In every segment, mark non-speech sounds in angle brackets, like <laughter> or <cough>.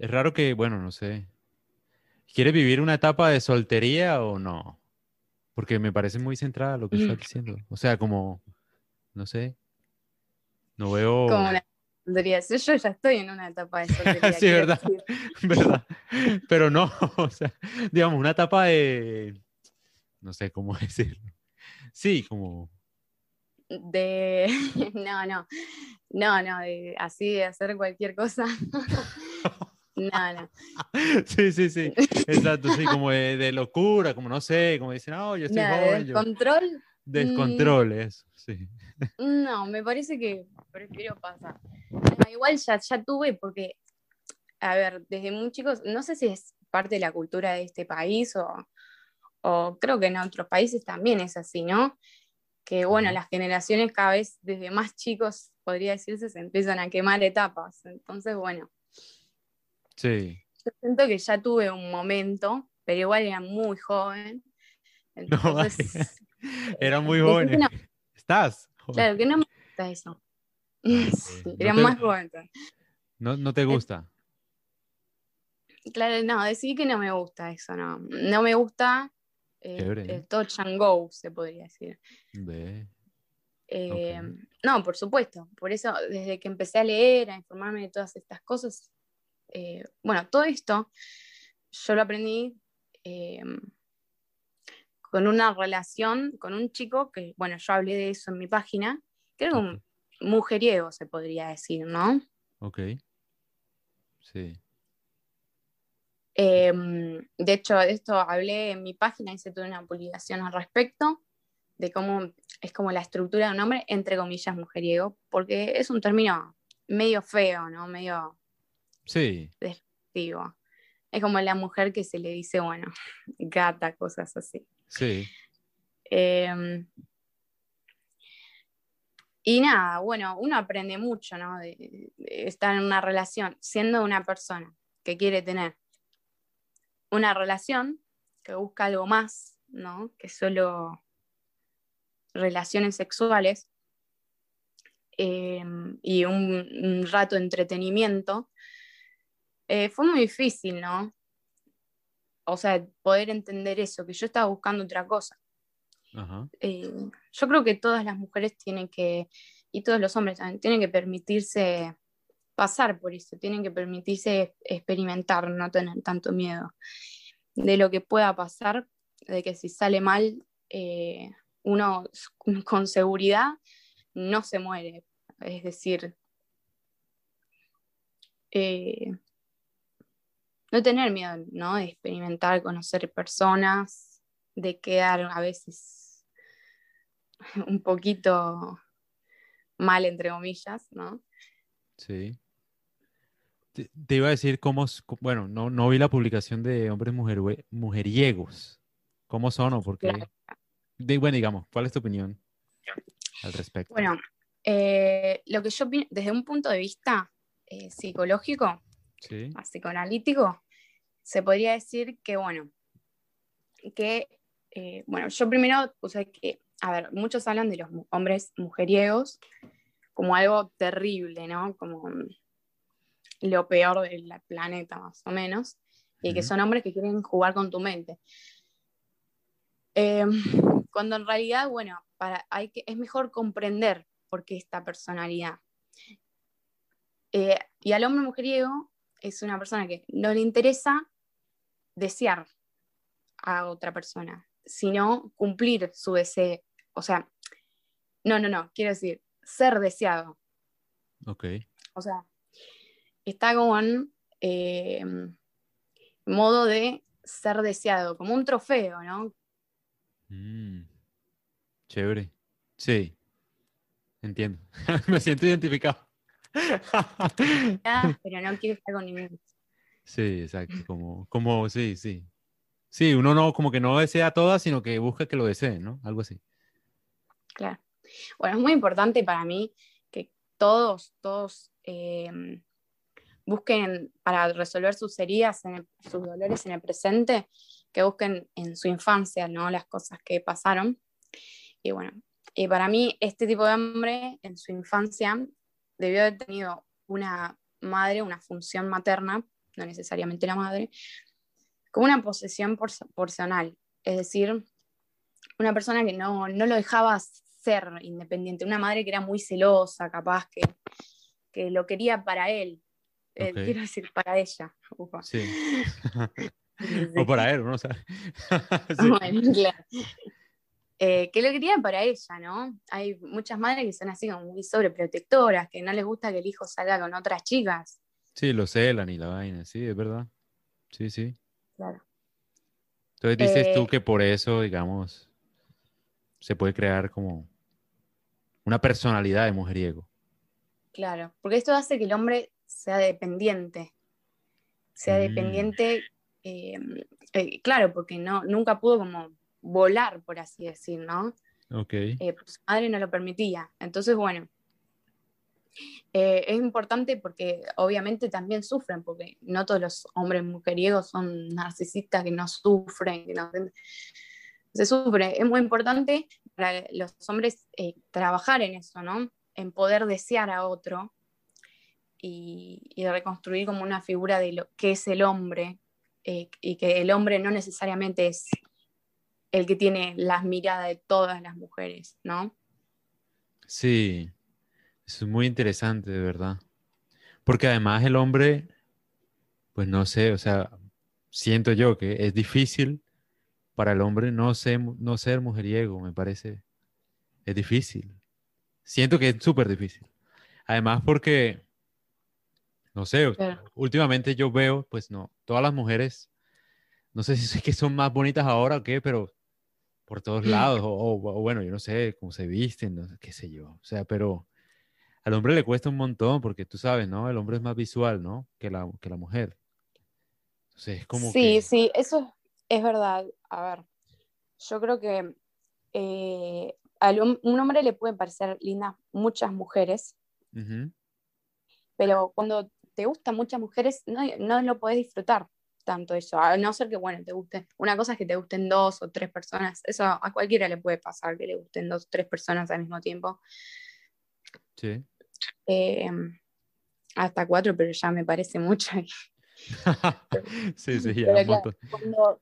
Es raro que, bueno, no sé. ¿Quieres vivir una etapa de soltería o no? Porque me parece muy centrada lo que estás diciendo. O sea, como, no sé. No veo. Como la soltería. Yo ya estoy en una etapa de soltería. <laughs> sí, verdad. <laughs> verdad. Pero no, <laughs> o sea, digamos, una etapa de. No sé cómo decirlo. Sí, como. De. No, no. No, no, de así de hacer cualquier cosa. No, no. <laughs> Sí, sí, sí. Exacto, sí, como de, locura, como no sé, como dicen, no, yo estoy joven. ¿Descontrol? Descontrol, eso, sí. <laughs> No, me parece que prefiero pasar. igual ya, ya tuve, porque, a ver, desde muy chicos, no sé si es parte de la cultura de este país o, o creo que en otros países también es así, ¿no? Que bueno, las generaciones cada vez desde más chicos, podría decirse, se empiezan a quemar etapas. Entonces, bueno, Sí. Yo siento que ya tuve un momento, pero igual era muy joven. <laughs> Entonces, <laughs> era muy joven. ¿Estás? Claro, que no me gusta eso. <laughs> era más joven. No, no te gusta. Claro, no, decidí que no me gusta eso, no. No me gusta eh, el touch and go, se podría decir. Eh, no, por supuesto. Por eso, desde que empecé a leer, a informarme de todas estas cosas, eh, bueno, todo esto yo lo aprendí eh, con una relación con un chico que, bueno, yo hablé de eso en mi página, que era un mujeriego, se podría decir, ¿no? Ok. Sí. Em, de hecho, de esto hablé en mi página, hice toda una publicación al respecto, de cómo es como la estructura de un hombre, entre comillas, mujeriego, porque es un término medio feo, ¿no? Medio Sí. Despectivo. Es como la mujer que se le dice, bueno, gata, cosas así. Sí. Em, y nada, bueno, uno aprende mucho, ¿no? De, estar en una relación, siendo una persona que quiere tener una relación, que busca algo más, ¿no? Que solo relaciones sexuales em, y un, rato de entretenimiento, eh, fue muy difícil, ¿no? O sea, poder entender eso, que yo estaba buscando otra cosa. Eh, yo creo que todas las mujeres tienen que, y todos los hombres también, tienen que permitirse pasar por eso, tienen que permitirse experimentar, no tener tanto miedo de lo que pueda pasar, de que si sale mal, eh, uno <laughs> con seguridad no se muere. Es decir, no tener miedo, ¿no? De experimentar, conocer personas, de quedar a veces <laughs> un poquito mal, entre comillas, ¿no? Sí. Te, iba a decir cómo, bueno, no, no vi la publicación de hombres mujer, mujeriegos. ¿Cómo son o por qué? bueno, digamos, ¿cuál es tu opinión al respecto? Bueno, eh, lo que yo desde un punto de vista eh, psicológico, sí. psicoanalítico, se podría decir que, bueno, que, eh, bueno, yo primero puse que, a ver, muchos hablan de los hombres mujeriegos como algo terrible, ¿no? Como lo peor del planeta, más o menos, y que son hombres que quieren jugar con tu mente. Em, cuando en realidad, bueno, para, hay que, es mejor comprender por qué esta personalidad. Eh, y al hombre mujeriego es una persona que no le interesa desear a otra persona, sino cumplir su deseo. O sea, no, no, no, quiero decir, ser deseado. Ok. O sea, está como en eh, modo de ser deseado, como un trofeo, ¿no? Mm, chévere. Sí, entiendo. <laughs> Me siento identificado. <laughs> pero no quiero estar con ninguno. Sí, exacto, como, como, sí, sí. Sí, uno no, como que no desea todas, sino que busca que lo deseen, ¿no? Algo así. Claro. Bueno, es muy importante para mí que todos, todos em, busquen para resolver sus heridas, sus dolores en el presente, que busquen en su infancia, ¿no? Las cosas que pasaron. Y bueno, y para mí este tipo de hombre en su infancia debió haber tenido una madre, una función materna no necesariamente la madre, como una posesión personal, es decir, una persona que no, no lo dejaba ser independiente, una madre que era muy celosa, capaz que, que lo quería para él, eh, quiero decir, para ella. Sí. <laughs> o para él, ¿no? <laughs> bueno, claro. Eh, que lo quería para ella, ¿no? Hay muchas madres que son así como muy sobreprotectoras, que no les gusta que el hijo salga con otras chicas. Sí, lo celan y la vaina, sí, es verdad. Sí, sí. Claro. Entonces dices tú eh, que por eso, digamos, se puede crear como una personalidad de mujeriego. Claro, porque esto hace que el hombre sea dependiente. Sea mm. dependiente, em, eh, claro, porque no, nunca pudo como volar, por así decir, ¿no? Ok. Eh, pues su madre no lo permitía. Entonces, bueno, eh, es importante porque obviamente también sufren, porque no todos los hombres mujeriegos son narcisistas que no sufren, que no se sufre. Es muy importante para los hombres eh, trabajar en eso, ¿no? En poder desear a otro y, reconstruir como una figura de lo que es el hombre y que el hombre no necesariamente es el que tiene las miradas de todas las mujeres, ¿no? Sí, es muy interesante, de verdad. Porque además el hombre, pues no sé, o sea, siento yo que es difícil para el hombre no ser, no ser mujeriego, me parece. Es difícil. Siento que es súper difícil. Además porque, no sé, últimamente yo veo, pues no, todas las mujeres, no sé si es que son más bonitas ahora o qué, pero por todos lados, o, bueno, yo no sé cómo se visten, qué sé yo, o sea, pero al hombre le cuesta un montón porque tú sabes, ¿no? El hombre es más visual, ¿no? Que la, que la mujer. Entonces es como... Sí, sí, eso es verdad. A ver, yo creo que eh, a un hombre le pueden parecer lindas muchas mujeres, pero cuando te gustan muchas mujeres no, no lo puedes disfrutar tanto eso, a no ser que, bueno, te guste, una cosa es que te gusten dos o tres personas, eso a cualquiera le puede pasar, que le gusten dos o tres personas al mismo tiempo. Sí. Em, hasta cuatro, pero ya me parece mucho. <laughs> sí, sí, ya. cuando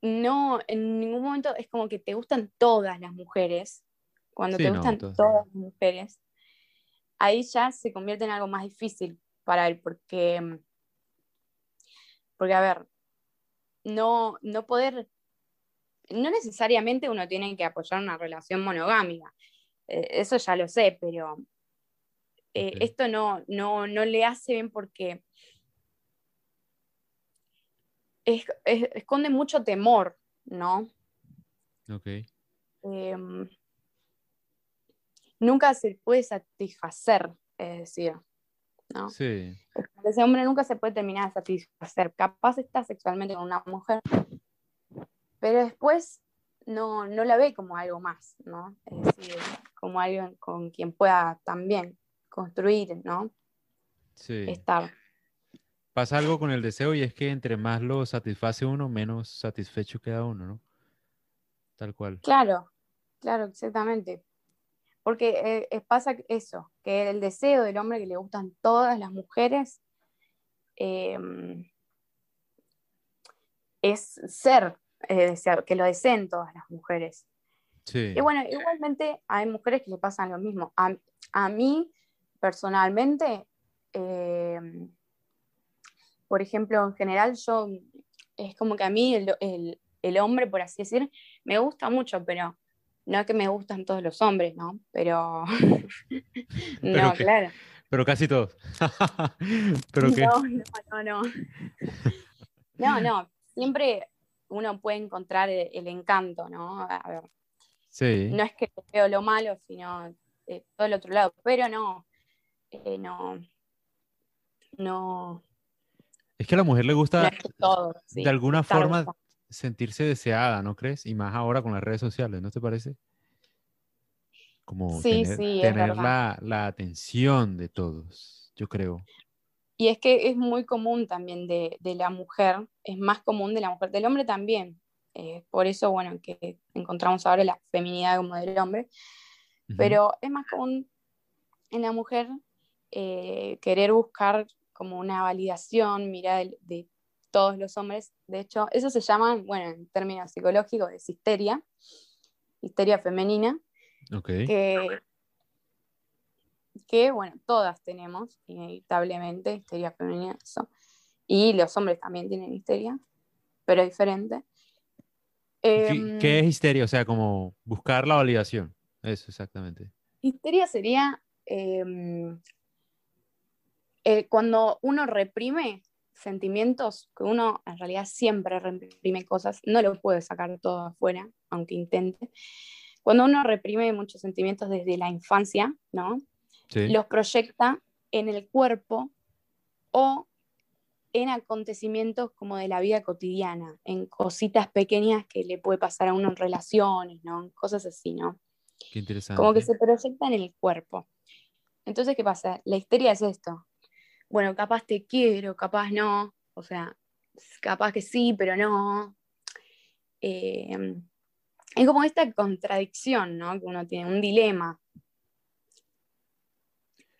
no, en ningún momento es como que te gustan todas las mujeres, cuando te gustan todas las mujeres, ahí ya se convierte en algo más difícil para él, porque em, porque, a ver, no, no poder, no necesariamente uno tiene que apoyar una relación monogámica, eh, eso ya lo sé, pero eh, esto no, no, le hace bien porque esconde mucho temor, ¿no? Ok. Em, nunca se puede satisfacer, es decir, ¿no? Sí. Ese hombre nunca se puede terminar de satisfacer. Capaz está sexualmente con una mujer, pero después no, no la ve como algo más, ¿no? Es decir, como alguien con quien pueda también construir, ¿no? Sí. Estar. Pasa algo con el deseo y es que entre más lo satisface uno, menos satisfecho queda uno, ¿no? Tal cual. Claro, claro, exactamente. Porque eh, pasa eso, que el deseo del hombre que le gustan todas las mujeres em, es ser, que lo deseen todas las mujeres. Y bueno, igualmente hay mujeres que le pasan lo mismo. A, mí, personalmente, em, por ejemplo, en general, yo, es como que a mí el, el hombre, por así decir, me gusta mucho, pero no es que me gustan todos los hombres, ¿no? Pero, <laughs> no, claro. Pero casi todos. <laughs> ¿Pero No, no, no. No, no. Siempre uno puede encontrar el, encanto, ¿no? A ver. Sí. No es que veo lo malo, sino eh, todo el otro lado. Pero no, eh, no, no. Es que a la mujer le gusta de alguna forma sentirse deseada, ¿no crees? Y más ahora con las redes sociales, ¿no te parece? Como tener, la, atención de todos, yo creo. Y es que es muy común también de, la mujer, es más común de la mujer, del hombre también. Eh, por eso, bueno, que encontramos ahora la feminidad como del hombre, pero es más común en la mujer eh, querer buscar como una validación, mira, de, todos los hombres. De hecho, eso se llama, bueno, en términos psicológicos, es histeria, histeria femenina, que, que, bueno, todas tenemos, inevitablemente, histeria femenina, eso. Y los hombres también tienen histeria, pero diferente. ¿Qué, em, ¿Qué, es histeria? O sea, como buscar la validación. Eso, exactamente. Histeria sería em, eh, cuando uno reprime sentimientos, que uno en realidad siempre reprime cosas, no lo puede sacar todo afuera, aunque intente. Cuando uno reprime muchos sentimientos desde la infancia, ¿no? Los proyecta en el cuerpo o en acontecimientos como de la vida cotidiana, en cositas pequeñas que le puede pasar a uno en relaciones, ¿no? Cosas así, ¿no? Qué interesante. Como que se proyecta en el cuerpo. Entonces, ¿qué pasa? La histeria es esto bueno, capaz te quiero, capaz no, o sea, capaz que sí, pero no. Eh, es como esta contradicción, ¿no? Que uno tiene, un dilema.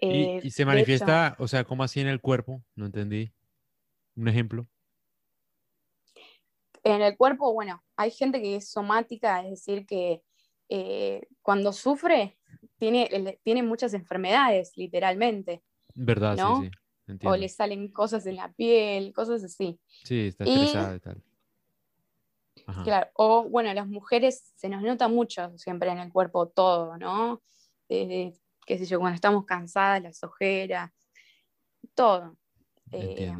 ¿Y, eh, se manifiesta, o sea, cómo así en el cuerpo? No entendí. Un ejemplo. En el cuerpo, bueno, hay gente que es somática, es decir, que eh, cuando sufre tiene, tiene muchas enfermedades, literalmente. ¿Verdad? Sí, sí o le salen cosas en la piel, cosas así. Sí, está estresada y, tal. Claro, o bueno, las mujeres se nos nota mucho siempre en el cuerpo todo, ¿no? Desde, qué sé yo, cuando estamos cansadas, las ojeras, todo. Eh,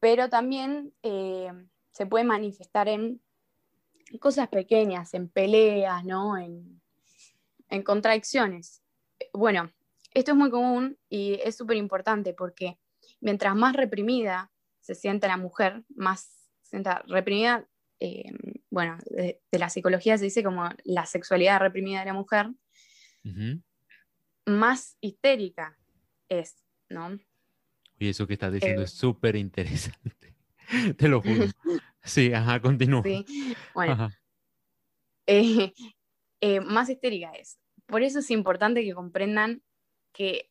pero también eh, se puede manifestar en cosas pequeñas, en peleas, ¿no? En, en contradicciones. Bueno, esto es muy común y es súper importante porque mientras más reprimida se siente la mujer, más se sienta reprimida, eh, bueno, de, la psicología se dice como la sexualidad reprimida de la mujer, más histérica es, ¿no? Y eso que estás diciendo eh, es súper interesante, <laughs> te lo juro. <laughs> Sí, ajá, continúa. Sí, bueno. Eh, más histérica es. Por eso es importante que comprendan que,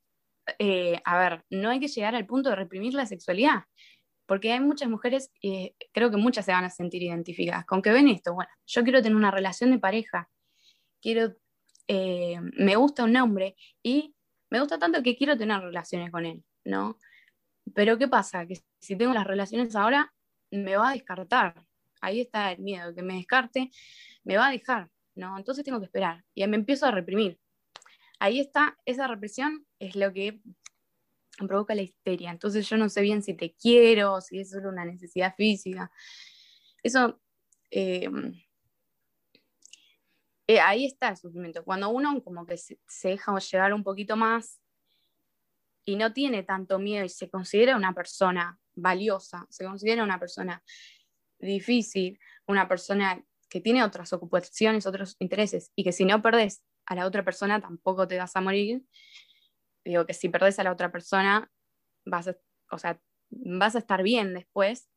eh, a ver, no hay que llegar al punto de reprimir la sexualidad, porque hay muchas mujeres, y creo que muchas se van a sentir identificadas, con que ven esto, bueno, yo quiero tener una relación de pareja, quiero, eh, me gusta un hombre y me gusta tanto que quiero tener relaciones con él, ¿no? Pero ¿qué pasa? Que si tengo las relaciones ahora, me va a descartar. Ahí está el miedo, que me descarte, me va a dejar, ¿no? Entonces tengo que esperar. Y me empiezo a reprimir ahí está, esa represión es lo que provoca la histeria. Entonces yo no sé bien si te quiero, si es solo una necesidad física. Eso, em, eh, ahí está el sufrimiento. Cuando uno como que se, deja llegar un poquito más y no tiene tanto miedo y se considera una persona valiosa, se considera una persona difícil, una persona que tiene otras ocupaciones, otros intereses, y que si no perdés a la otra persona tampoco te vas a morir. Digo que si perdés a la otra persona, vas a, o sea, vas a estar bien después.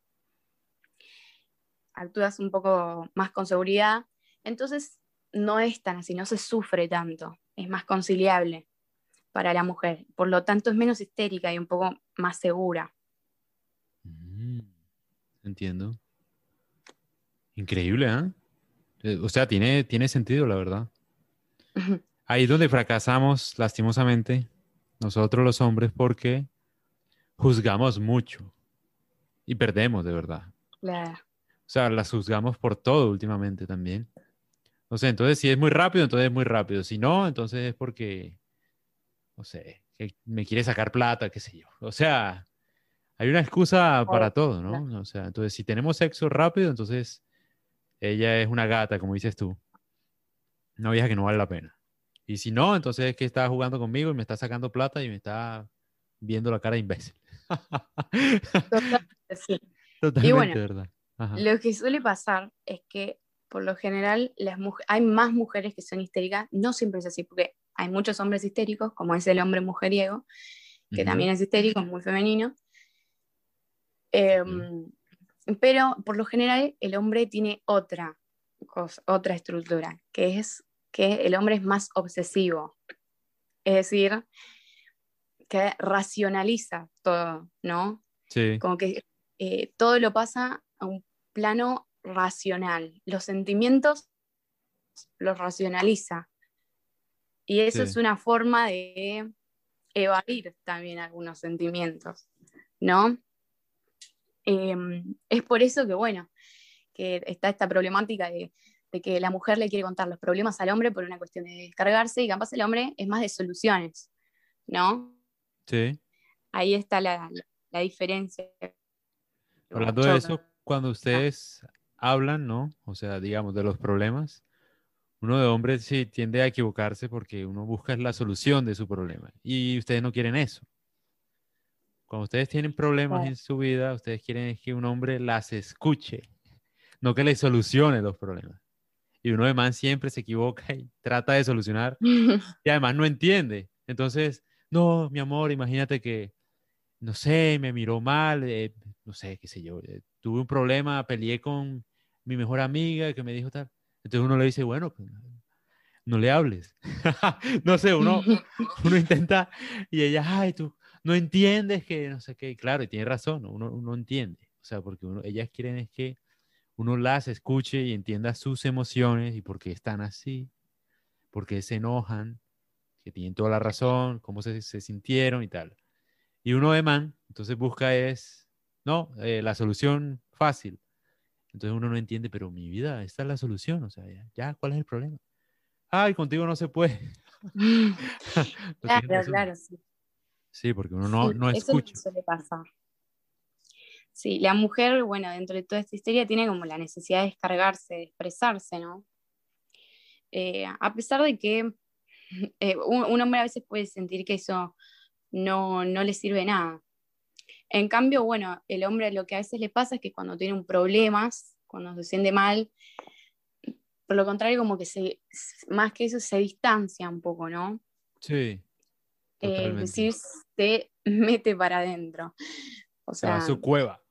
Actúas un poco más con seguridad. Entonces, no es tan así, no se sufre tanto, es más conciliable para la mujer. Por lo tanto, es menos histérica y un poco más segura. Mm, entiendo. Increíble, ¿eh? ¿eh? O sea, tiene, tiene sentido, la verdad. Ahí es donde fracasamos, lastimosamente, nosotros los hombres, porque juzgamos mucho y perdemos, de verdad. O sea, las juzgamos por todo últimamente también. O sea, entonces si es muy rápido, entonces es muy rápido. Si no, entonces es porque, no sé, que me quiere sacar plata, qué sé yo. O sea, hay una excusa para todo, ¿no? O sea, entonces si tenemos sexo rápido, entonces ella es una gata, como dices tú una vieja que no vale la pena. Y si no, entonces es que está jugando conmigo y me está sacando plata y me está viendo la cara de imbécil. Totalmente, sí. <laughs> Totalmente, y bueno, ¿verdad? Lo que suele pasar es que por lo general las hay más mujeres que son histéricas, no siempre es así, porque hay muchos hombres histéricos, como es el hombre mujeriego, que también es histérico, es muy femenino. Em, pero por lo general el hombre tiene otra otra estructura, que es que el hombre es más obsesivo. Es decir, que racionaliza todo, ¿no? Sí. Como que eh, todo lo pasa a un plano racional. Los sentimientos los racionaliza. Y eso es una forma de evadir también algunos sentimientos, ¿no? Em, es por eso que, bueno, que está esta problemática de, que la mujer le quiere contar los problemas al hombre por una cuestión de descargarse y capaz el hombre es más de soluciones, ¿no? Sí. Ahí está la, diferencia. Hablando de eso, cuando ustedes hablan, ¿no? O sea, digamos, de los problemas, uno de hombre sí tiende a equivocarse porque uno busca la solución de su problema y ustedes no quieren eso. Cuando ustedes tienen problemas en su vida, ustedes quieren que un hombre las escuche, no que les solucione los problemas. Y uno de más siempre se equivoca y trata de solucionar <laughs> y además no entiende. Entonces, no, mi amor, imagínate que, no sé, me miró mal, eh, no sé, qué sé yo, eh, tuve un problema, peleé con mi mejor amiga que me dijo tal. Entonces uno le dice, bueno, pues, no le hables. <laughs> no sé, uno, <laughs> uno intenta y ella, ay, tú, no entiendes que no sé qué, claro, y tiene razón, uno, uno entiende, o sea, porque uno, ellas quieren es que uno las escuche y entienda sus emociones y por qué están así, por qué se enojan, que tienen toda la razón, cómo se, se sintieron y tal. Y uno de man, entonces busca es, no, eh, la solución fácil. Entonces uno no entiende, pero mi vida, esta es la solución, o sea, ya, ya ¿cuál es el problema? Ay, contigo no se puede. <laughs> claro, claro, sí. Sí, porque uno no, no escucha. Eso suele pasar. Sí, la mujer, bueno, dentro de toda esta historia tiene como la necesidad de descargarse, de expresarse, ¿no? Eh, a pesar de que <laughs> eh, un, hombre a veces puede sentir que eso no, no le sirve nada. En cambio, bueno, el hombre lo que a veces le pasa es que cuando tiene un problema, cuando se siente mal, por lo contrario, como que se, más que eso se distancia un poco, ¿no? Sí. Eh, es decir, se mete para adentro. O sea, se va a su cueva.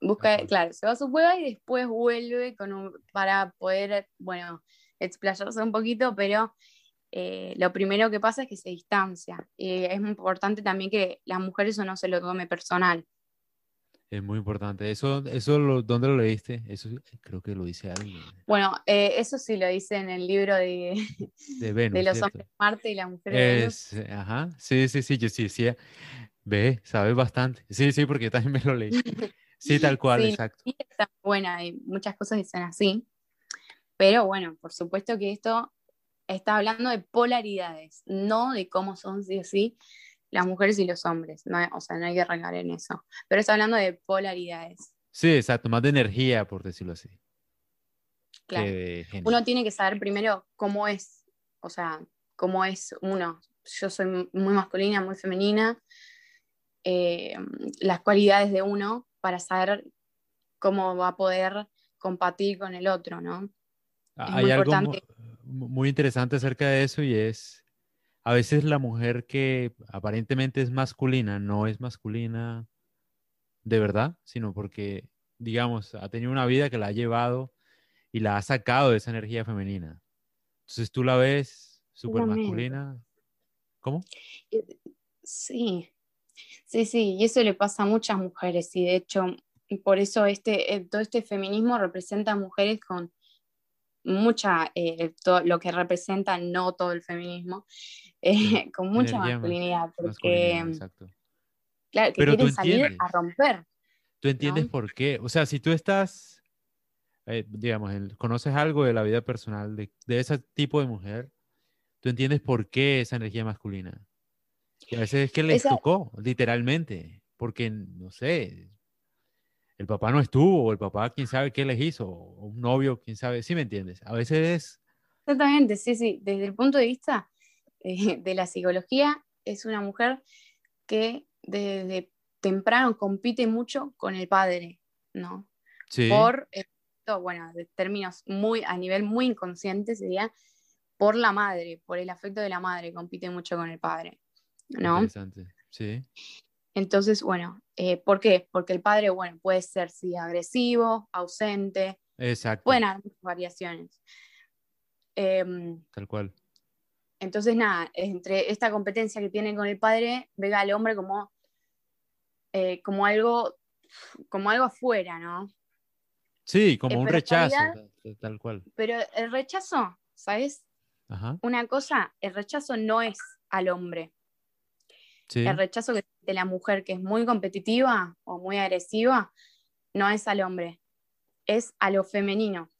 Busca, claro, se va a su cueva y después vuelve con para poder, bueno, explayarse un poquito, pero eh, lo primero que pasa es que se distancia. Es muy importante también que las mujeres eso no se lo tome personal. Es muy importante. ¿Eso, eso ¿dónde lo leíste? Eso creo que lo dice alguien. Bueno, eh, eso sí lo dice en el libro de, de, los hombres de Marte y la mujer de Venus. Ajá, sí, sí, sí, yo sí decía, ve, sabes bastante. Sí, sí, porque también me lo leí. <laughs> Sí, tal cual, exacto. Sí, está buena, y muchas cosas dicen así. Pero bueno, por supuesto que esto está hablando de polaridades, no de cómo son sí o sí las mujeres y los hombres. No, o sea, no hay que arrancar en eso. Pero está hablando de polaridades. Sí, exacto, más de energía, por decirlo así. Claro. Uno tiene que saber primero cómo es, o sea, cómo es uno. Yo soy muy masculina, muy femenina. Eh, las cualidades de uno para saber cómo va a poder compartir con el otro, ¿no? Hay algo muy interesante acerca de eso y es a veces la mujer que aparentemente es masculina no es masculina de verdad, sino porque, digamos, ha tenido una vida que la ha llevado y la ha sacado de esa energía femenina. Entonces tú la ves súper masculina. ¿Cómo? Sí, sí, sí, y eso le pasa a muchas mujeres y de hecho por eso este, eh, todo este feminismo representa a mujeres con mucha, eh, lo que representa no todo el feminismo, <laughs> eh, con mucha masculinidad, porque, claro, que quieren salir a romper. ¿Tú entiendes por qué? O sea, si tú estás, eh, digamos, conoces algo de la vida personal de, ese tipo de mujer, tú entiendes por qué esa energía masculina. A veces es que les tocó, literalmente, porque, no sé, el papá no estuvo, o el papá quién sabe qué les hizo, o un novio, quién sabe, ¿sí me entiendes? A veces es... Exactamente, sí, sí, desde el punto de vista eh, de la psicología, es una mujer que desde temprano compite mucho con el padre, ¿no? Sí. Por, bueno, de términos muy, a nivel muy inconsciente sería por la madre, por el afecto de la madre, compite mucho con el padre, ¿no? Interesante, sí. Entonces, bueno, eh, ¿por qué? Porque el padre, bueno, puede ser, sí, agresivo, ausente. Exacto. Pueden haber variaciones. Em, Tal cual. entonces, nada, entre esta competencia que tiene con el padre, ve al hombre como, eh, como, algo, como algo afuera, ¿no? Sí, como un rechazo, tal cual. Pero el rechazo, ¿sabes? Una cosa, el rechazo no es al hombre. El rechazo de la mujer que es muy competitiva o muy agresiva no es al hombre, es a lo femenino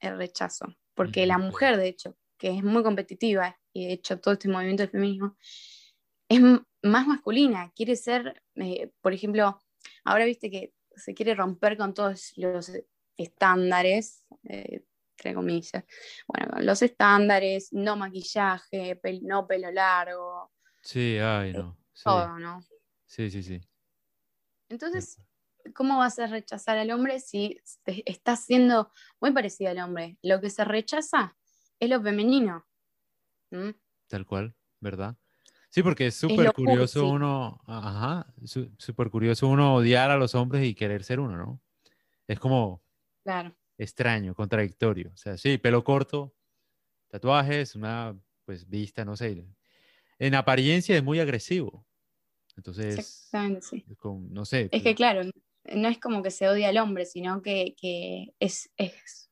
el rechazo. Porque la mujer, de hecho, que es muy competitiva y de hecho todo este movimiento del feminismo, es más masculina, quiere ser, eh, por ejemplo, ahora viste que se quiere romper con todos los estándares, eh, entre comillas, bueno, los estándares, no maquillaje, no pelo largo. Sí, ay, no. Todo, ¿no? Sí, sí, sí. Entonces, ¿cómo vas a rechazar al hombre si estás siendo muy parecido al hombre? Lo que se rechaza es lo femenino. Tal cual, ¿verdad? Sí, porque es súper curioso uno, ajá, súper curioso uno odiar a los hombres y querer ser uno, ¿no? Es como claro. extraño, contradictorio. O sea, sí, pelo corto, tatuajes, una pues vista, no sé. En apariencia es muy agresivo. Entonces, Exactamente, sí. no sé. Es que claro, no es como que se odia al hombre, sino que, es, es,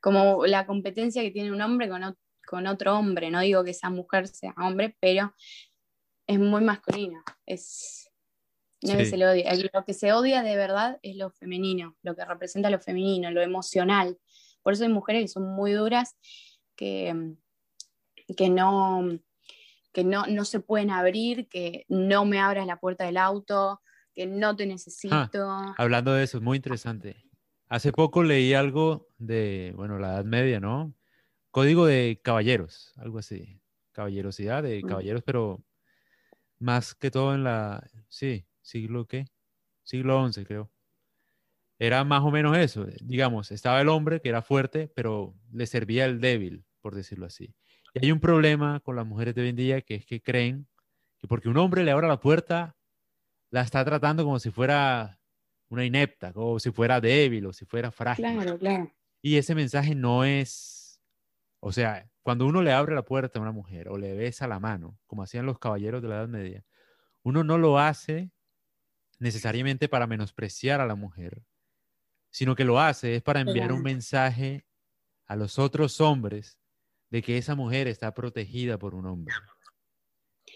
como la competencia que tiene un hombre con, con otro hombre. No digo que esa mujer sea hombre, pero es muy masculina. Es, no es que se lo odia. Lo que se odia de verdad es lo femenino, lo que representa lo femenino, lo emocional. Por eso hay mujeres que son muy duras, que, que, no, que no, no se pueden abrir, que no me abras la puerta del auto, que no te necesito. hablando de eso, es muy interesante. Hace poco leí algo de, bueno, la Edad Media, ¿no? Código de caballeros, algo así. Caballerosidad de mm. caballeros, pero más que todo en la, sí, siglo qué? Siglo XI, creo. Era más o menos eso. Digamos, estaba el hombre que era fuerte, pero le servía el débil, por decirlo así. Y hay un problema con las mujeres de hoy en día, que es que creen que porque un hombre le abra la puerta, la está tratando como si fuera una inepta, como si fuera débil o si fuera frágil. Claro, claro. Y ese mensaje no es, o sea, cuando uno le abre la puerta a una mujer o le besa la mano, como hacían los caballeros de la Edad Media, uno no lo hace necesariamente para menospreciar a la mujer, sino que lo hace es para enviar un mensaje a los otros hombres de que esa mujer está protegida por un hombre.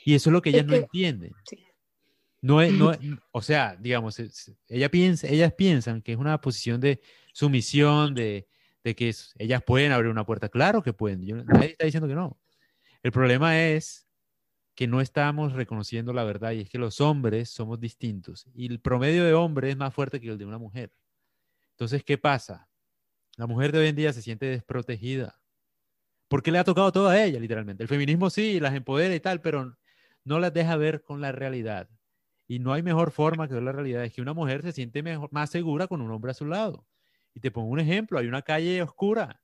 Y eso es lo que ellas no entienden. No es, no <clears throat> o sea, digamos, ella piensa, ellas piensan que es una posición de sumisión, de, de que ellas pueden abrir una puerta. Claro que pueden, nadie está diciendo que no. El problema es que no estamos reconociendo la verdad y es que los hombres somos distintos y el promedio de hombre es más fuerte que el de una mujer. Entonces, ¿qué pasa? La mujer de hoy en día se siente desprotegida porque le ha tocado todo a ella, literalmente. El feminismo sí, las empodera y tal, pero no las deja ver con la realidad. Y no hay mejor forma que ver la realidad. Es que una mujer se siente mejor, más segura con un hombre a su lado. Y te pongo un ejemplo, hay una calle oscura.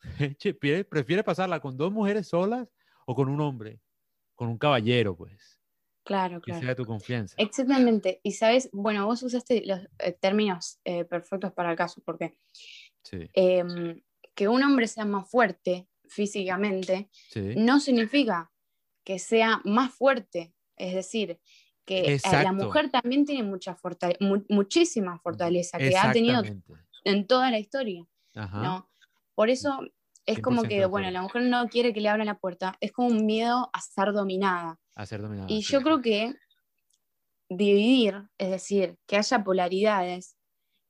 <laughs> prefiere pasarla con dos mujeres solas o con un hombre, con un caballero, pues. Claro, claro. Que sea tu confianza. Exactamente. Y sabes, bueno, vos usaste los eh, términos eh, perfectos para el caso, porque em, que un hombre sea más fuerte físicamente no significa que sea más fuerte. Es decir, que eh, la mujer también tiene mucha muchísima fortaleza que ha tenido en toda la historia. ¿no? Por eso es como que, bueno, la mujer no quiere que le abran la puerta, es como un miedo a ser dominada. A ser dominada. Y yo creo que dividir, es decir, que haya polaridades,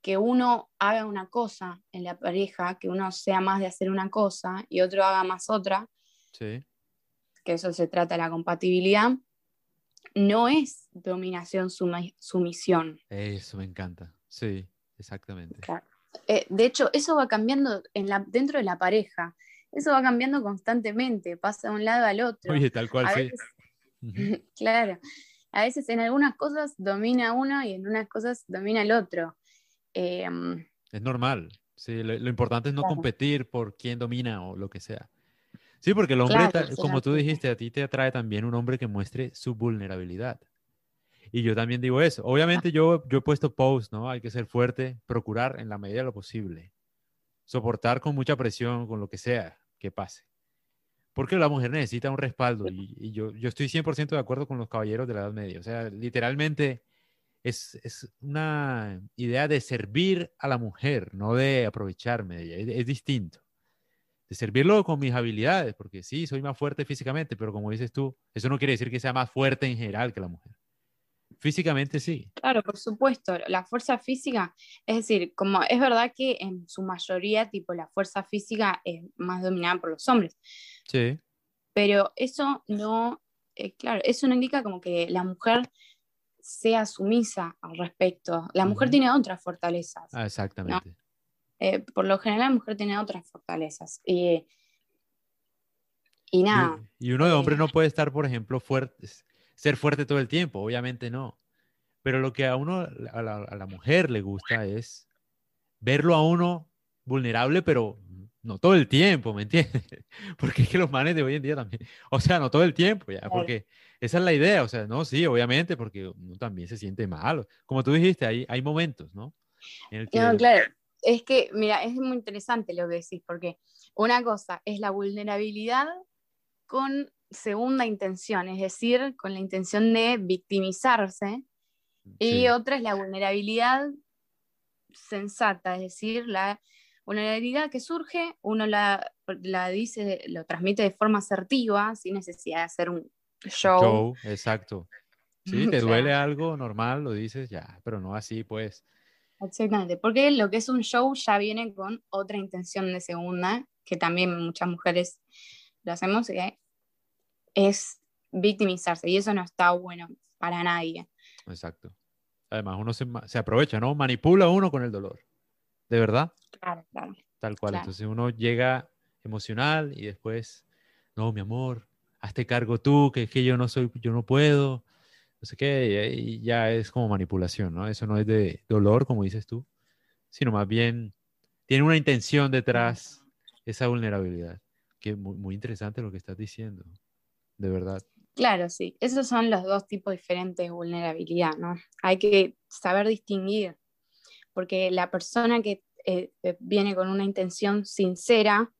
que uno haga una cosa en la pareja, que uno sea más de hacer una cosa y otro haga más otra, sí. que eso se trata de la compatibilidad, no es dominación, sumisión. Eso me encanta. Sí, exactamente. Eh, de hecho, eso va cambiando en la, dentro de la pareja. Eso va cambiando constantemente, pasa de un lado al otro. Oye, tal cual, sí. <laughs> claro. A veces en algunas cosas domina uno y en unas cosas domina el otro. Em, es normal. Sí, lo, importante es no competir por quién domina o lo que sea. Sí, porque el hombre, como tú dijiste, a ti te atrae también un hombre que muestre su vulnerabilidad. Y yo también digo eso. Obviamente yo, yo he puesto post, ¿no? Hay que ser fuerte, procurar en la medida de lo posible. Soportar con mucha presión, con lo que sea que pase. porque la mujer necesita un respaldo y, yo, yo estoy 100% de acuerdo con los caballeros de la Edad Media. O sea, literalmente es, es, una idea de servir a la mujer, no de aprovecharme de ella. Es, distinto. De servirlo con mis habilidades, porque sí, soy más fuerte físicamente, pero como dices tú, eso no quiere decir que sea más fuerte en general que la mujer. Físicamente sí. Claro, por supuesto. La fuerza física, es decir, como es verdad que en su mayoría, tipo, la fuerza física es más dominada por los hombres. Sí. Pero eso no, eh, claro, eso no indica como que la mujer sea sumisa al respecto. La mujer tiene otras fortalezas. Ah, exactamente. Eh, por lo general, la mujer tiene otras fortalezas. Y, y nada. Y, uno de hombre eh, no puede estar, por ejemplo, fuerte, ser fuerte todo el tiempo, obviamente no. Pero lo que a uno, a la, a la mujer le gusta es verlo a uno vulnerable, pero no todo el tiempo, ¿me entiendes? <laughs> Porque es que los manes de hoy en día también, <laughs> o sea, no todo el tiempo, ya, porque esa es la idea, o sea, no, sí, obviamente, porque uno también se siente mal. Como tú dijiste, hay, hay momentos, ¿no? No, claro, es que, mira, es muy interesante lo que decís, porque una cosa es la vulnerabilidad con segunda intención, es decir, con la intención de victimizarse, y otra es la vulnerabilidad sensata, es decir, la vulnerabilidad que surge, uno la, la, dice, lo transmite de forma asertiva, sin necesidad de hacer un show. show exacto. Sí, <laughs> te duele algo normal, lo dices ya, pero no así, pues. Exactamente, porque lo que es un show ya viene con otra intención de segunda, que también muchas mujeres lo hacemos, es victimizarse, y eso no está bueno para nadie. Exacto. Además, uno se, se aprovecha, ¿no? Manipula uno con el dolor. ¿De verdad? Claro, claro. Tal cual. Entonces uno llega emocional y después, no, mi amor, hazte cargo tú, que es que yo no soy, yo no puedo, no sé qué, y ya es como manipulación, ¿no? Eso no es de dolor, como dices tú, sino más bien tiene una intención detrás, esa vulnerabilidad. Que muy, muy interesante lo que estás diciendo, de verdad. Claro, sí. Esos son los dos tipos diferentes de vulnerabilidad, ¿no? Hay que saber distinguir porque la persona que eh, eh, viene con una intención sincera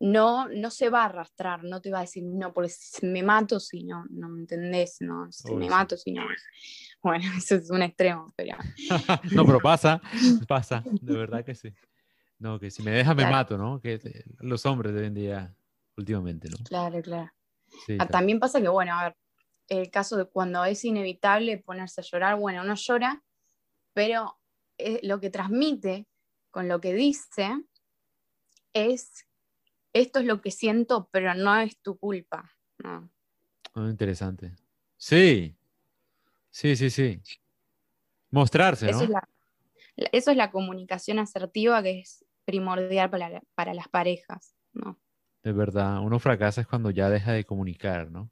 no, no se va a arrastrar, no te va a decir, no, porque me mato si no, no me entendés, no, si me mato si no. <laughs> Bueno, <laughs> eso es un extremo, pero... <laughs> no, pero pasa, pasa, de verdad que sí. No, que si me deja me mato, ¿no? Que eh, los hombres de hoy en día, últimamente, ¿no? Claro, claro. Ah, también pasa que, bueno, a ver, el caso de cuando es inevitable ponerse a llorar, bueno, uno llora, pero eh, lo que transmite con lo que dice es, esto es lo que siento, pero no es tu culpa. No. Ah, interesante. Sí, sí, sí, sí. Mostrarse, eso Es la, eso es la comunicación asertiva que es primordial para, para las parejas, ¿no? De verdad, uno fracasa es cuando ya deja de comunicar, ¿no?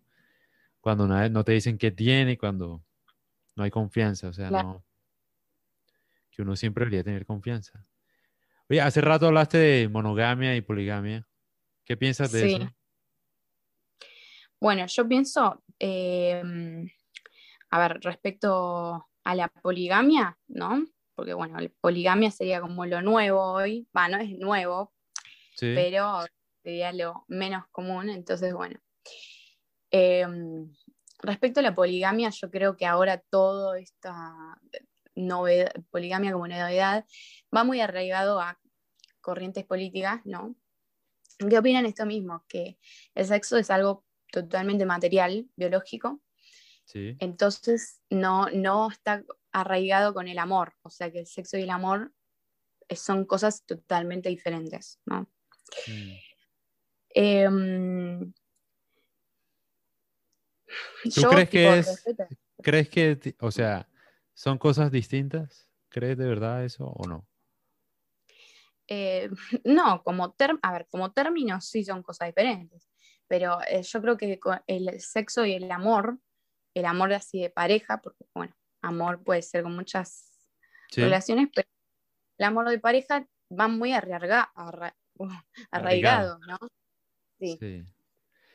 Cuando no te dicen qué tiene, cuando no hay confianza, o sea, no que uno siempre debería tener confianza. Oye, hace rato hablaste de monogamia y poligamia. ¿Qué piensas de eso? Bueno, yo pienso, em, a ver, respecto a la poligamia, ¿no? Porque bueno, la poligamia sería como lo nuevo hoy, va, no es nuevo, pero sería lo menos común, entonces bueno. Em, respecto a la poligamia, yo creo que ahora todo esta, novedad, poligamia como novedad, va muy arraigado a corrientes políticas, ¿no? ¿Qué opinan esto mismo? Que el sexo es algo totalmente material, biológico. Entonces no, no está arraigado con el amor. O sea que el sexo y el amor son cosas totalmente diferentes, ¿no? Mm. Em, ¿Tú crees que es, crees que, o sea, ¿Son cosas distintas? ¿Crees de verdad eso o no? Eh, <laughs> no, como, a ver, como términos sí son cosas diferentes, pero eh, yo creo que el sexo y el amor, el amor así de pareja, porque bueno, amor puede ser con muchas relaciones, pero el amor de pareja va muy uh, arraigado, ¿no? Sí. Sí,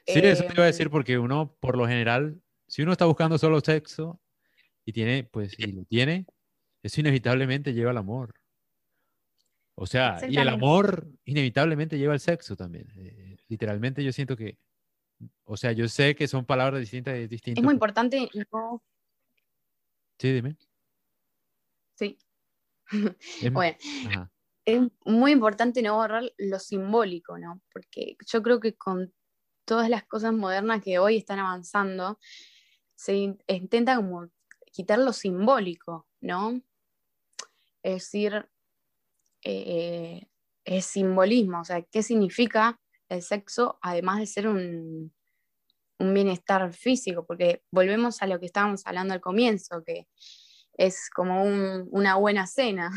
eso te iba a decir em, porque uno, por lo general, si uno está buscando solo sexo, y tiene, pues, y lo tiene, eso inevitablemente lleva al amor. O sea, y el amor inevitablemente lleva al sexo también. Eh, literalmente yo siento que O sea, yo sé que son palabras distintas y distintas. Es muy importante Sí, dime. Sí. <laughs> <laughs> bueno, es muy importante no borrar lo simbólico, ¿no? Porque yo creo que con todas las cosas modernas que hoy están avanzando, se intenta como quitar lo simbólico, ¿no? Es decir, eh, es simbolismo, o sea, ¿qué significa el sexo además de ser un, un bienestar físico? Porque volvemos a lo que estábamos hablando al comienzo, que es como una buena cena.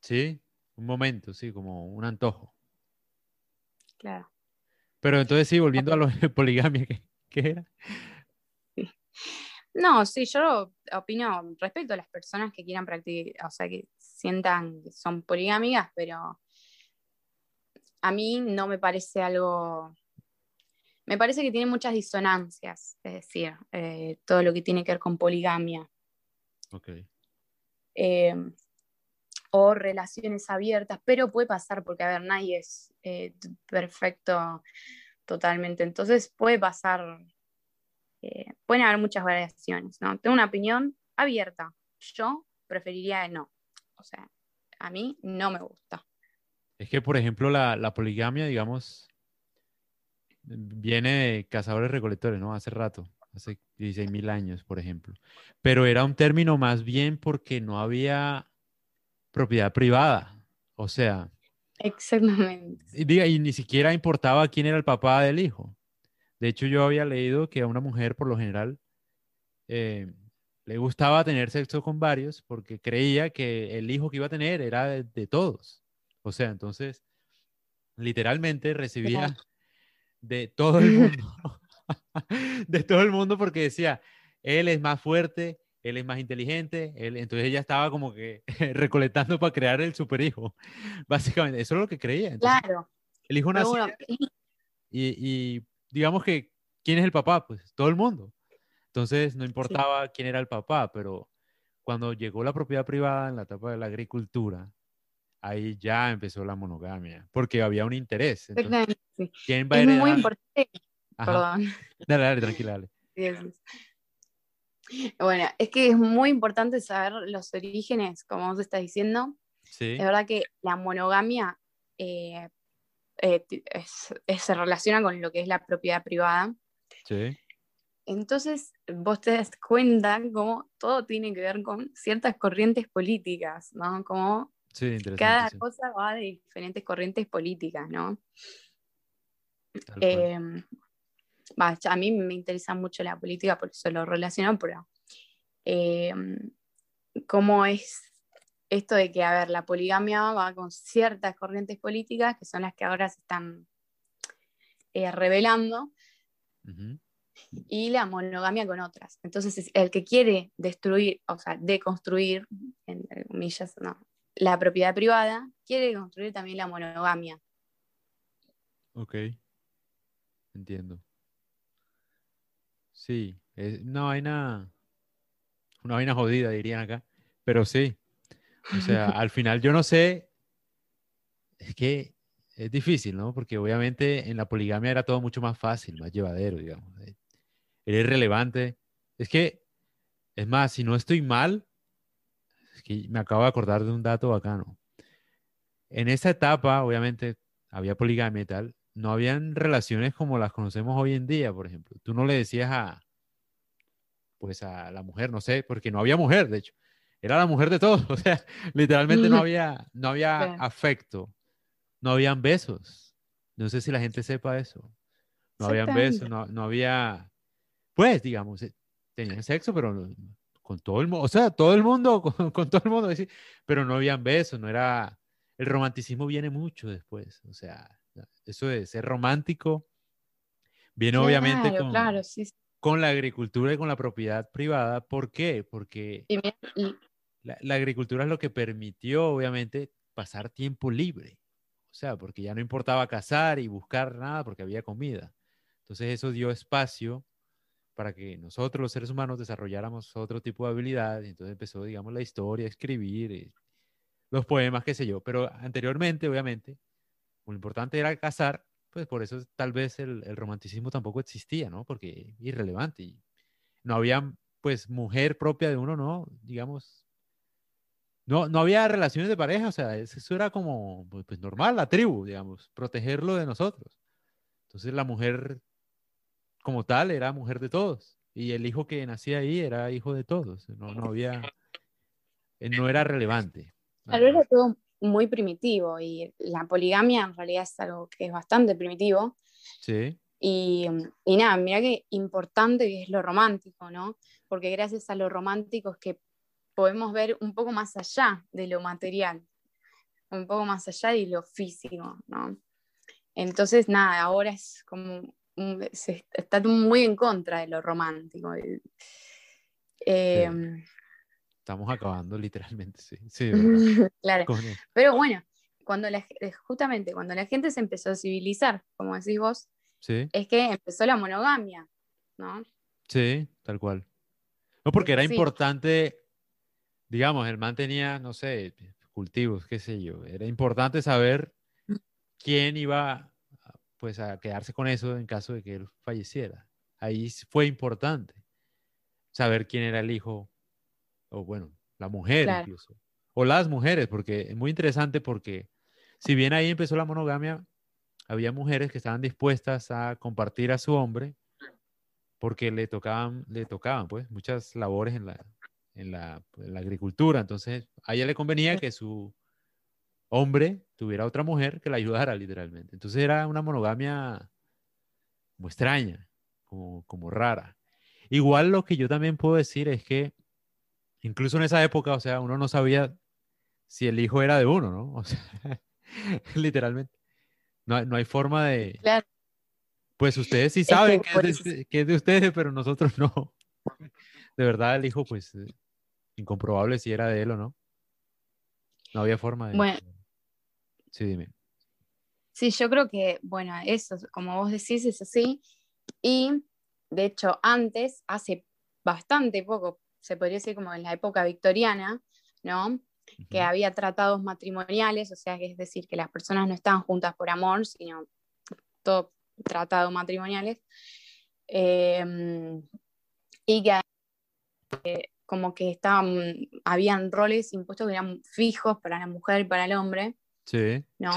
Sí, un momento, sí, como un antojo. Claro. Pero entonces sí, volviendo a lo de <laughs> poligamia, ¿qué, era? No, sí, yo opino respecto a las personas que quieran practicar, o sea, que sientan que son poligámicas, pero a mí no me parece algo, me parece que tiene muchas disonancias, es decir, eh, todo lo que tiene que ver con poligamia. Ok. Eh, o relaciones abiertas, pero puede pasar porque, a ver, nadie es eh, perfecto totalmente, entonces puede pasar, pueden haber muchas variaciones, ¿no? Tengo una opinión abierta, yo preferiría no, o sea, a mí no me gusta. Es que, por ejemplo, la, la poligamia, digamos, viene de cazadores recolectores, ¿no? Hace rato, hace 16 mil años, por ejemplo. Pero era un término más bien porque no había propiedad privada. O sea. Exactamente. Y, diga, y ni siquiera importaba quién era el papá del hijo. De hecho, yo había leído que a una mujer, por lo general, eh, le gustaba tener sexo con varios porque creía que el hijo que iba a tener era de todos. O sea, entonces, literalmente recibía de todo el <laughs> mundo, <laughs> de todo el mundo porque decía, él es más fuerte, él es más inteligente, él, entonces ella estaba como que <laughs> recolectando para crear el superhijo. Básicamente, eso es lo que creía. claro. El hijo nació y, y, digamos que, ¿quién es el papá? Pues todo el mundo. Entonces, no importaba quién era el papá, pero cuando llegó la propiedad privada en la etapa de la agricultura, ahí ya empezó la monogamia, porque había un interés. ¿Quién va a Es muy importante. Perdón. Dale, dale, tranquila, dale. <laughs> Bueno, es que es muy importante saber los orígenes, como vos estás diciendo. Sí. Es verdad que la monogamia eh, eh, se relaciona con lo que es la propiedad privada. Sí. Entonces, vos te das cuenta cómo todo tiene que ver con ciertas corrientes políticas, ¿no? Como cada cosa va de diferentes corrientes políticas, ¿no? Em, a mí me interesa mucho la política, por eso lo relaciono, pero em, cómo es esto de que, a ver, la poligamia va con ciertas corrientes políticas que son las que ahora se están eh, revelando. Y la monogamia con otras. Entonces, el que quiere destruir, o sea, deconstruir, en comillas, no, la propiedad privada, quiere construir también la monogamia. Ok, entiendo. Sí, es una vaina, una vaina jodida, dirían acá, pero sí. O sea, <laughs> al final yo no sé, es que es difícil, ¿no? Porque obviamente en la poligamia era todo mucho más fácil, más llevadero, digamos. Era irrelevante. Es que, es más, si no estoy mal, me acabo de acordar de un dato bacano. En esa etapa, obviamente, había poligamia y tal, no habían relaciones como las conocemos hoy en día, por ejemplo. Tú no le decías a, pues a la mujer, no sé, porque no había mujer, de hecho. Era la mujer de todos, <laughs> o sea, literalmente no había, no había afecto, no habían besos. No sé si la gente sepa eso. No habían besos, no, no había, pues, digamos, eh, tenían sexo, pero con todo el mundo, o sea, todo el mundo, <laughs> con, todo el mundo, pero no habían besos, no era, el romanticismo viene mucho después, o sea, eso de ser romántico viene obviamente con, con la agricultura y con la propiedad privada, ¿por qué? Porque la, agricultura es lo que permitió, obviamente, pasar tiempo libre, o sea, porque ya no importaba cazar y buscar nada porque había comida. Entonces eso dio espacio para que nosotros los seres humanos desarrolláramos otro tipo de habilidad. Y entonces empezó, digamos, la historia, escribir, eh, los poemas, qué sé yo. Pero anteriormente, obviamente, lo importante era cazar, pues por eso tal vez el, el romanticismo tampoco existía, ¿no? Porque irrelevante y no había pues mujer propia de uno, ¿no? Digamos, no, no había relaciones de pareja, o sea, eso era como pues, pues, normal, la tribu, digamos, protegerlo de nosotros. Entonces la mujer como tal era mujer de todos y el hijo que nacía ahí era hijo de todos, no, no había, eh, no era relevante. Tal vez era todo muy primitivo y la poligamia en realidad es algo que es bastante primitivo. Sí. Y, y nada, mira qué importante que es lo romántico, ¿no? Porque gracias a lo romántico es que podemos ver un poco más allá de lo material, un poco más allá de lo físico, ¿no? Entonces, nada, ahora es como, se está muy en contra de lo romántico. Em, Estamos acabando literalmente, sí. sí <laughs> claro. Pero bueno, cuando la, justamente cuando la gente se empezó a civilizar, como decís vos, es que empezó la monogamia, ¿no? Sí, tal cual. No, porque era importante digamos, el man tenía, no sé, cultivos, qué sé yo, era importante saber quién iba pues a quedarse con eso en caso de que él falleciera. Ahí fue importante saber quién era el hijo, o bueno, la mujer incluso, o las mujeres, porque es muy interesante porque si bien ahí empezó la monogamia, había mujeres que estaban dispuestas a compartir a su hombre porque le tocaban, le tocaban pues muchas labores en la, en la, agricultura. Entonces, a ella le convenía que su hombre tuviera otra mujer que la ayudara literalmente. Entonces era una monogamia muy extraña, como, como rara. Igual lo que yo también puedo decir es que incluso en esa época, o sea, uno no sabía si el hijo era de uno, ¿no? <laughs> O sea, literalmente. No, no, hay forma de... Pues ustedes sí saben que, es de, que, es de, ustedes, pero nosotros <laughs> no. De verdad, el hijo, pues, incomprobable si era de él o no. No había forma de... Bueno. Sí, dime. Sí, yo creo que, bueno, eso, como vos decís, es así. Y, de hecho, antes, hace bastante poco, se podría decir como en la época victoriana, ¿no? Que había tratados matrimoniales, o sea, que es decir, que las personas no estaban juntas por amor, sino todo tratado matrimoniales. Eh, y que como que estaban, habían roles impuestos que eran fijos para la mujer y para el hombre. Sí. ¿No?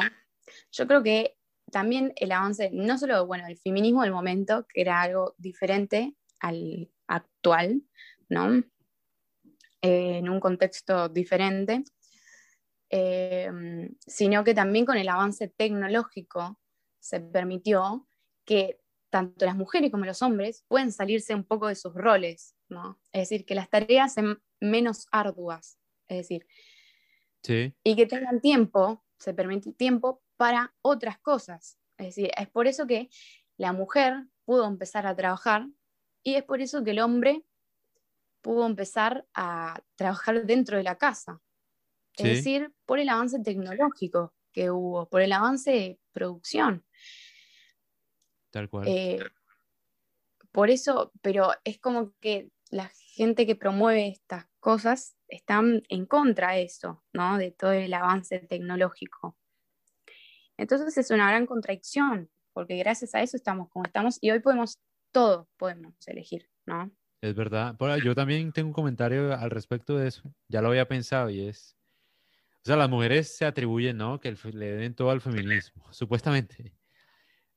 Yo creo que también el avance, no solo, bueno, el feminismo del momento, que era algo diferente al actual, ¿no? Eh, en un contexto diferente, eh, sino que también con el avance tecnológico se permitió que tanto las mujeres como los hombres pueden salirse un poco de sus roles, ¿no? Es decir, que las tareas sean menos arduas, es decir, y que tengan tiempo, se permite tiempo para otras cosas. Es decir, es por eso que la mujer pudo empezar a trabajar y es por eso que el hombre pudo empezar a trabajar dentro de la casa. Es decir, por el avance tecnológico que hubo, por el avance de producción. Tal cual. Eh, por eso, pero es como que la gente que promueve estas cosas están en contra de eso, ¿no? De todo el avance tecnológico. Entonces es una gran contradicción, porque gracias a eso estamos como estamos y hoy podemos, todo podemos elegir, ¿no? Es verdad. yo también tengo un comentario al respecto de eso. Ya lo había pensado y es, o sea, las mujeres se atribuyen, ¿no? Que le den todo al feminismo, <laughs> supuestamente.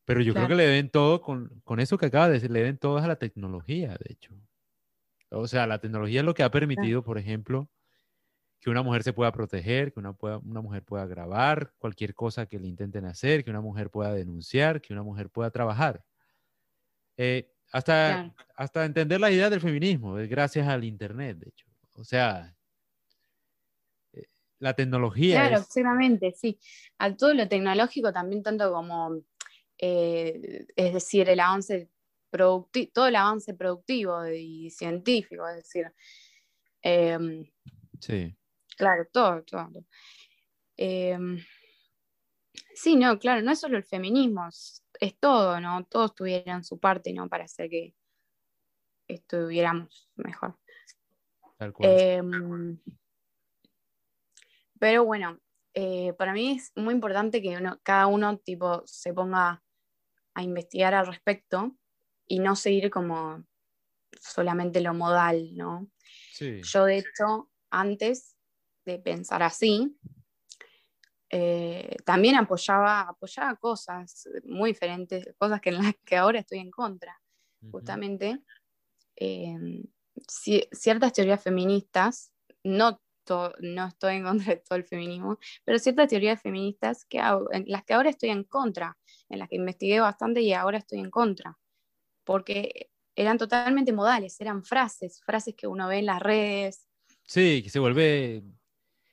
Pero yo creo que le deben todo con, con, eso que acaba de decir, le deben todo a la tecnología, de hecho. O sea, la tecnología es lo que ha permitido, por ejemplo, que una mujer se pueda proteger, que una, pueda, una mujer pueda grabar cualquier cosa que le intenten hacer, que una mujer pueda denunciar, que una mujer pueda trabajar. Eh, hasta, hasta entender la idea del feminismo, gracias al Internet, de hecho. O sea, eh, la tecnología. Claro, es... sí. A todo lo tecnológico también, tanto como eh, es decir, el avance productivo, todo el avance productivo y científico, es decir. Em, sí. Claro, todo, todo. Em, sí, no, claro, no es solo el feminismo, es, todo, ¿no? Todos tuvieran su parte, ¿no? Para hacer que estuviéramos mejor. Em, pero bueno, eh, para mí es muy importante que cada uno tipo se ponga a investigar al respecto y no seguir como solamente lo modal, ¿no? Yo, de hecho, antes de pensar así, eh, también apoyaba, apoyaba cosas muy diferentes, cosas que en las que ahora estoy en contra, justamente. Eh, ciertas teorías feministas, no, no estoy en contra de todo el feminismo, pero ciertas teorías feministas que en las que ahora estoy en contra, en las que investigué bastante y ahora estoy en contra, porque eran totalmente modales, eran frases, frases que uno ve en las redes. Sí, que se vuelve,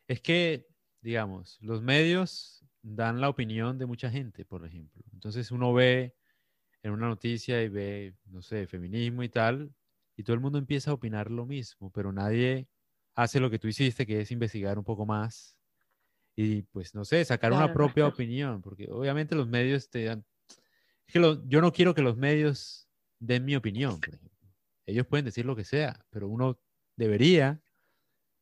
es que, digamos, los medios dan la opinión de mucha gente, por ejemplo. Entonces uno ve en una noticia y ve, no sé, feminismo y tal, y todo el mundo empieza a opinar lo mismo, pero nadie hace lo que tú hiciste, que es investigar un poco más y, pues, no sé, sacar una propia opinión, porque obviamente los medios te dan... Es que yo no quiero que los medios den mi opinión. Ellos pueden decir lo que sea, pero uno debería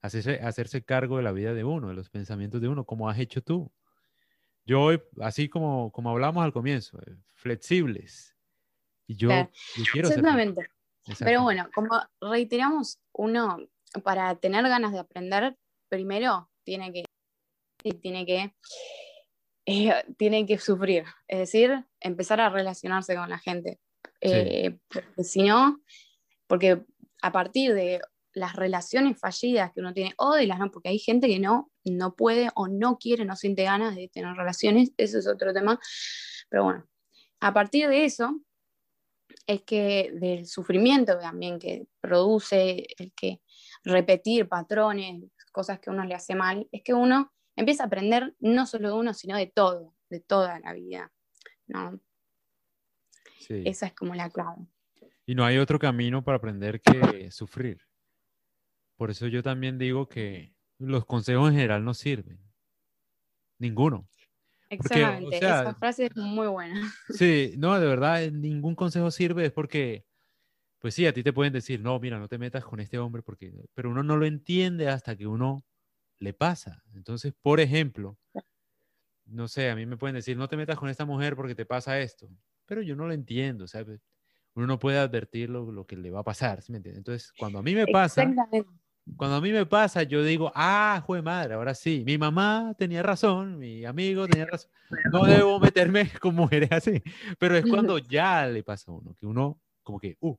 hacerse, hacerse cargo de la vida de uno, de los pensamientos de uno, como has hecho tú. Yo hoy, así como, como hablamos al comienzo, eh, flexibles. Y yo, quiero Exactamente. Pero bueno, como reiteramos, uno para tener ganas de aprender, primero tiene que, tiene que, eh, tiene que sufrir, es decir, empezar a relacionarse con la gente. Eh, porque si no, porque a partir de las relaciones fallidas que uno tiene, o de las no, porque hay gente que no, no puede o no quiere, no siente ganas de tener relaciones, eso es otro tema, pero bueno, a partir de eso, es que del sufrimiento también que produce el que repetir patrones, cosas que uno le hace mal, es que uno empieza a aprender no solo de uno, sino de todo, de toda la vida, ¿no? Esa es como la clave. Y no hay otro camino para aprender que sufrir. Por eso yo también digo que los consejos en general no sirven. Ninguno. Exactamente, esa frase es muy buena. Sí, no, de verdad, ningún consejo sirve, es porque, pues sí, a ti te pueden decir, no, mira, no te metas con este hombre, porque, pero uno no lo entiende hasta que uno le pasa. Entonces, por ejemplo, no sé, a mí me pueden decir, no te metas con esta mujer porque te pasa esto pero yo no lo entiendo, ¿sabes? Uno no puede advertir lo, que le va a pasar, ¿sí me entiendes? Entonces, cuando a mí me pasa, cuando a mí me pasa, yo digo, ah, jue madre, ahora sí, mi mamá tenía razón, mi amigo tenía razón, no debo meterme <laughs> con mujeres así, pero es cuando ya le pasa a uno, que uno como que, uh,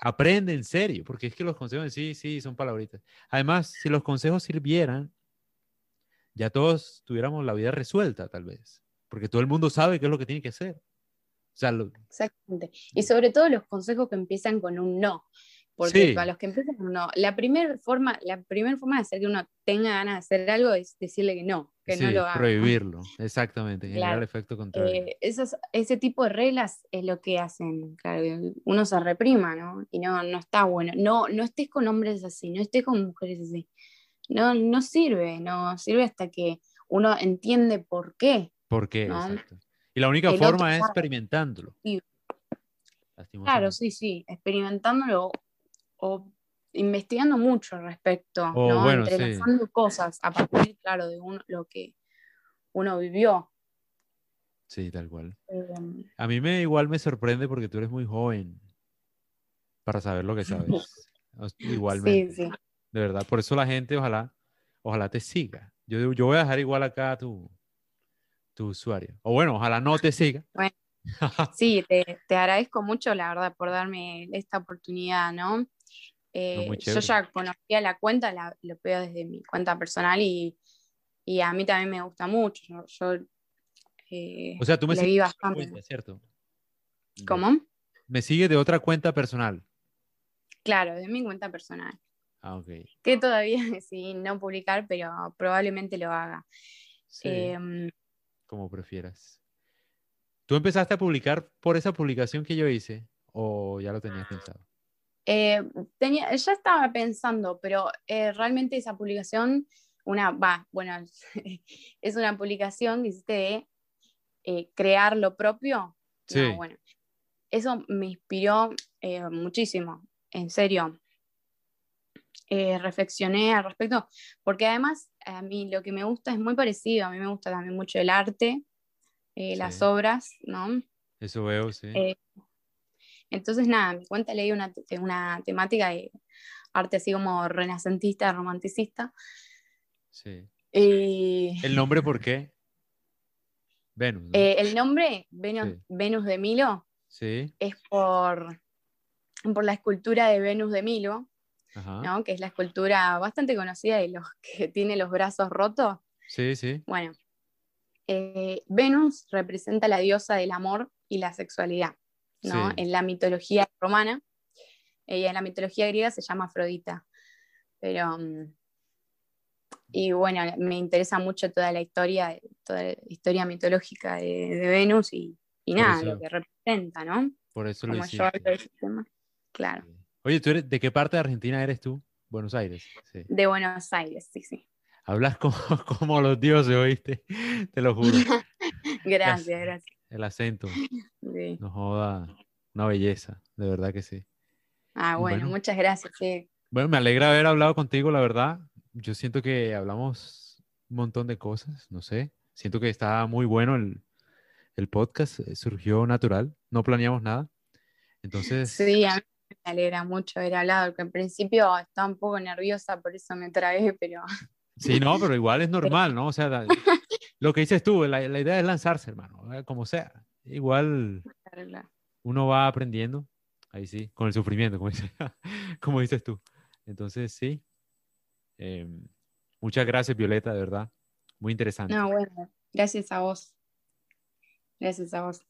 aprende en serio, porque es que los consejos sí, sí, son palabritas. Además, si los consejos sirvieran, ya todos tuviéramos la vida resuelta, tal vez, porque todo el mundo sabe qué es lo que tiene que hacer. Exactamente. Y sobre todo los consejos que empiezan con un no. Porque para los que empiezan no, la primera forma, la primera forma de hacer que uno tenga ganas de hacer algo es decirle que no, que no lo haga. Prohibirlo, exactamente, generar efecto contrario. Eh, ese tipo de reglas es lo que hacen, claro, uno se reprima, ¿no? Y no, no está bueno. No, no estés con hombres así, no estés con mujeres así. No, no sirve, no sirve hasta que uno entiende por qué. ¿Por qué? Exacto. Y la única forma es experimentándolo. Claro, sí, sí, experimentándolo o investigando mucho al respecto, ¿no? Bueno, cosas a partir, claro, de lo que uno vivió. Sí, tal cual. Em, a mí me igual me sorprende porque tú eres muy joven para saber lo que sabes. <laughs> Igualmente. Sí, sí. De verdad, por eso la gente ojalá, ojalá te siga. Yo, yo voy a dejar igual acá tu, tu usuario. O bueno, ojalá no te siga. <laughs> Bueno, <laughs> sí, te, te, agradezco mucho, la verdad, por darme esta oportunidad, ¿no? Eh, yo ya conocía la cuenta, la, lo veo desde mi cuenta personal y, y, a mí también me gusta mucho. Yo, eh, o sea, tú me sigues bastante. Cuenta, ¿cierto? ¿Cómo? Me sigue de otra cuenta personal. Claro, de mi cuenta personal. Ah, ok. Que todavía <laughs> sí, no publicar, pero probablemente lo haga. Sí. Em, como prefieras. ¿Tú empezaste a publicar por esa publicación que yo hice o ya lo tenías pensado? Eh, tenía, ya estaba pensando, pero eh, realmente esa publicación, una, va, bueno, <laughs> es una publicación que hiciste de eh, crear lo propio. Sí. bueno, eso me inspiró muchísimo, en serio. Reflexioné al respecto, porque además a mí lo que me gusta es muy parecido, a mí me gusta también mucho el arte, las obras, ¿no? Eso veo, sí. Eh, entonces, nada, mi cuenta leí una, una temática de arte así como renacentista, romanticista. Sí. ¿El nombre por qué? Venus. Eh, el nombre, Venus, de Milo, sí. es por, por la escultura de Venus de Milo, que es la escultura bastante conocida de los que <laughs> tiene los brazos rotos. Sí, sí. Bueno, eh, Venus representa la diosa del amor y la sexualidad, ¿no? En la mitología romana. Ella en la mitología griega se llama Afrodita. Pero. Mm, y bueno, me interesa mucho toda la historia, toda la historia mitológica de, Venus y, nada, lo que representa, ¿no? Por eso lo Claro. Oye, ¿tú eres, ¿de qué parte de Argentina eres tú? Buenos Aires. De Buenos Aires, sí, sí. Hablas como, <laughs> como los dioses, ¿oíste? Te lo juro. <laughs> gracias, gracias. El acento. <laughs> Sí. Nos joda una belleza, de verdad que sí. Ah, bueno, muchas gracias. Sí. Bueno, me alegra haber hablado contigo, la verdad. Yo siento que hablamos un montón de cosas, no sé. Siento que está muy bueno el, el podcast, eh, surgió natural, no planeamos nada. Entonces... Sí, a mí me alegra mucho haber hablado, porque en principio estaba un poco nerviosa, por eso me tragué, pero... Sí, no, pero igual es <laughs> normal, ¿no? O sea, <laughs> lo que dices tú, la, la idea es lanzarse, hermano, eh, como sea. Igual uno va aprendiendo, ahí sí, con el sufrimiento, como, <laughs> como dices tú. Entonces, sí. Em, muchas gracias, Violeta, de verdad. Muy interesante. No, bueno, gracias a vos. Gracias a vos.